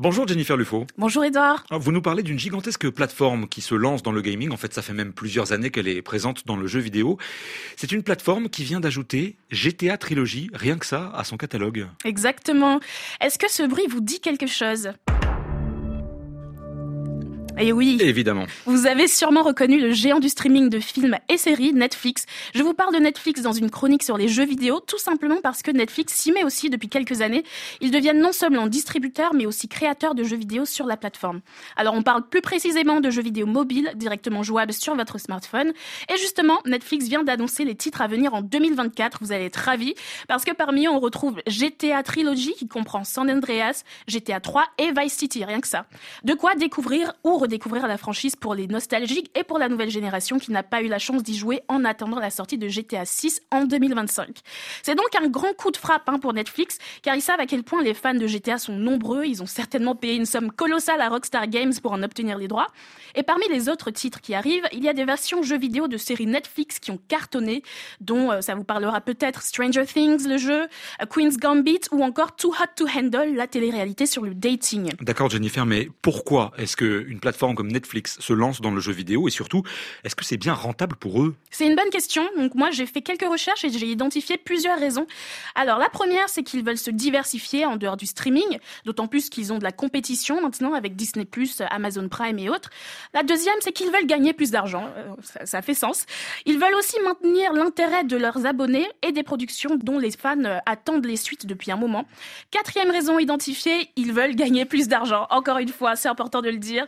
Bonjour Jennifer Lufo. Bonjour Edouard. Vous nous parlez d'une gigantesque plateforme qui se lance dans le gaming. En fait, ça fait même plusieurs années qu'elle est présente dans le jeu vidéo. C'est une plateforme qui vient d'ajouter GTA Trilogy, rien que ça, à son catalogue. Exactement. Est-ce que ce bruit vous dit quelque chose? Et eh oui. Évidemment. Vous avez sûrement reconnu le géant du streaming de films et séries, Netflix. Je vous parle de Netflix dans une chronique sur les jeux vidéo, tout simplement parce que Netflix s'y met aussi depuis quelques années. Ils deviennent non seulement distributeurs, mais aussi créateurs de jeux vidéo sur la plateforme. Alors on parle plus précisément de jeux vidéo mobiles, directement jouables sur votre smartphone. Et justement, Netflix vient d'annoncer les titres à venir en 2024. Vous allez être ravis, parce que parmi eux, on retrouve GTA Trilogy, qui comprend San Andreas, GTA 3 et Vice City, rien que ça. De quoi découvrir ou découvrir la franchise pour les nostalgiques et pour la nouvelle génération qui n'a pas eu la chance d'y jouer en attendant la sortie de GTA 6 en 2025. C'est donc un grand coup de frappe hein, pour Netflix, car ils savent à quel point les fans de GTA sont nombreux. Ils ont certainement payé une somme colossale à Rockstar Games pour en obtenir les droits. Et parmi les autres titres qui arrivent, il y a des versions jeux vidéo de séries Netflix qui ont cartonné, dont euh, ça vous parlera peut-être Stranger Things, le jeu, euh, Queen's Gambit ou encore Too Hot to Handle, la télé-réalité sur le dating. D'accord Jennifer, mais pourquoi est-ce qu'une plateforme comme Netflix se lance dans le jeu vidéo et surtout, est-ce que c'est bien rentable pour eux? C'est une bonne question. Donc moi, j'ai fait quelques recherches et j'ai identifié plusieurs raisons. Alors la première, c'est qu'ils veulent se diversifier en dehors du streaming, d'autant plus qu'ils ont de la compétition maintenant avec Disney+, Amazon Prime et autres. La deuxième, c'est qu'ils veulent gagner plus d'argent. Euh, ça, ça, fait sens. Ils veulent aussi maintenir l'intérêt de leurs abonnés et des productions dont les fans euh, attendent les suites depuis un moment. Quatrième raison identifiée, ils veulent gagner plus d'argent. Encore une fois, c'est important de le dire.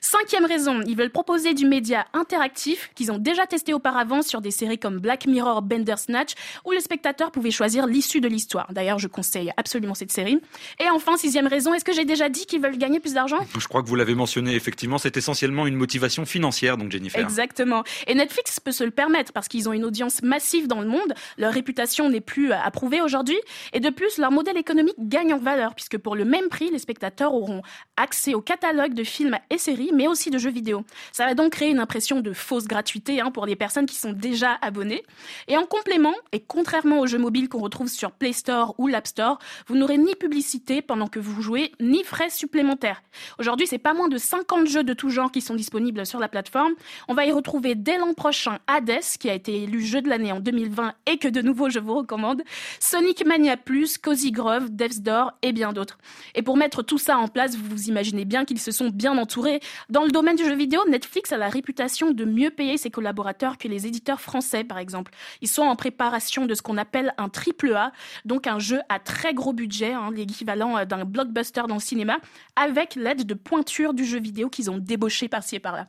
Cinquième raison, ils veulent proposer du média interactif qu'ils ont déjà testé auparavant sur des séries comme Black Mirror, Bandersnatch, où le spectateur pouvait choisir l'issue de l'histoire. D'ailleurs, je conseille absolument cette série. Et enfin, sixième raison, est-ce que j'ai déjà dit qu'ils veulent gagner plus d'argent? Je crois que vous l'avez mentionné, effectivement, c'est essentiellement une motivation financière, donc Jennifer. Exactement. Et Netflix peut se le permettre parce qu'ils ont une audience massive dans le monde, leur réputation n'est plus approuvée aujourd'hui, et de plus, leur modèle économique gagne en valeur, puisque pour le même prix, les spectateurs auront accès au catalogue de films et séries mais aussi de jeux vidéo. Ça va donc créer une impression de fausse gratuité hein, pour les personnes qui sont déjà abonnées. Et en complément, et contrairement aux jeux mobiles qu'on retrouve sur Play Store ou l'App Store, vous n'aurez ni publicité pendant que vous jouez, ni frais supplémentaires. Aujourd'hui, c'est pas moins de 50 jeux de tout genre qui sont disponibles sur la plateforme. On va y retrouver dès l'an prochain Hades, qui a été élu jeu de l'année en 2020 et que de nouveau je vous recommande, Sonic Mania Plus, Cozy Grove, Death's Door et bien d'autres. Et pour mettre tout ça en place, vous vous imaginez bien qu'ils se sont bien entourés dans le domaine du jeu vidéo, Netflix a la réputation de mieux payer ses collaborateurs que les éditeurs français, par exemple. Ils sont en préparation de ce qu'on appelle un triple A, donc un jeu à très gros budget, hein, l'équivalent euh, d'un blockbuster dans le cinéma, avec l'aide de pointures du jeu vidéo qu'ils ont débauché par-ci et par-là.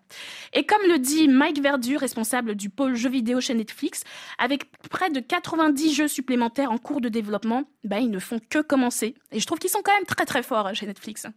Et comme le dit Mike Verdu, responsable du pôle jeux vidéo chez Netflix, avec près de 90 jeux supplémentaires en cours de développement, ben, ils ne font que commencer. Et je trouve qu'ils sont quand même très très forts euh, chez Netflix.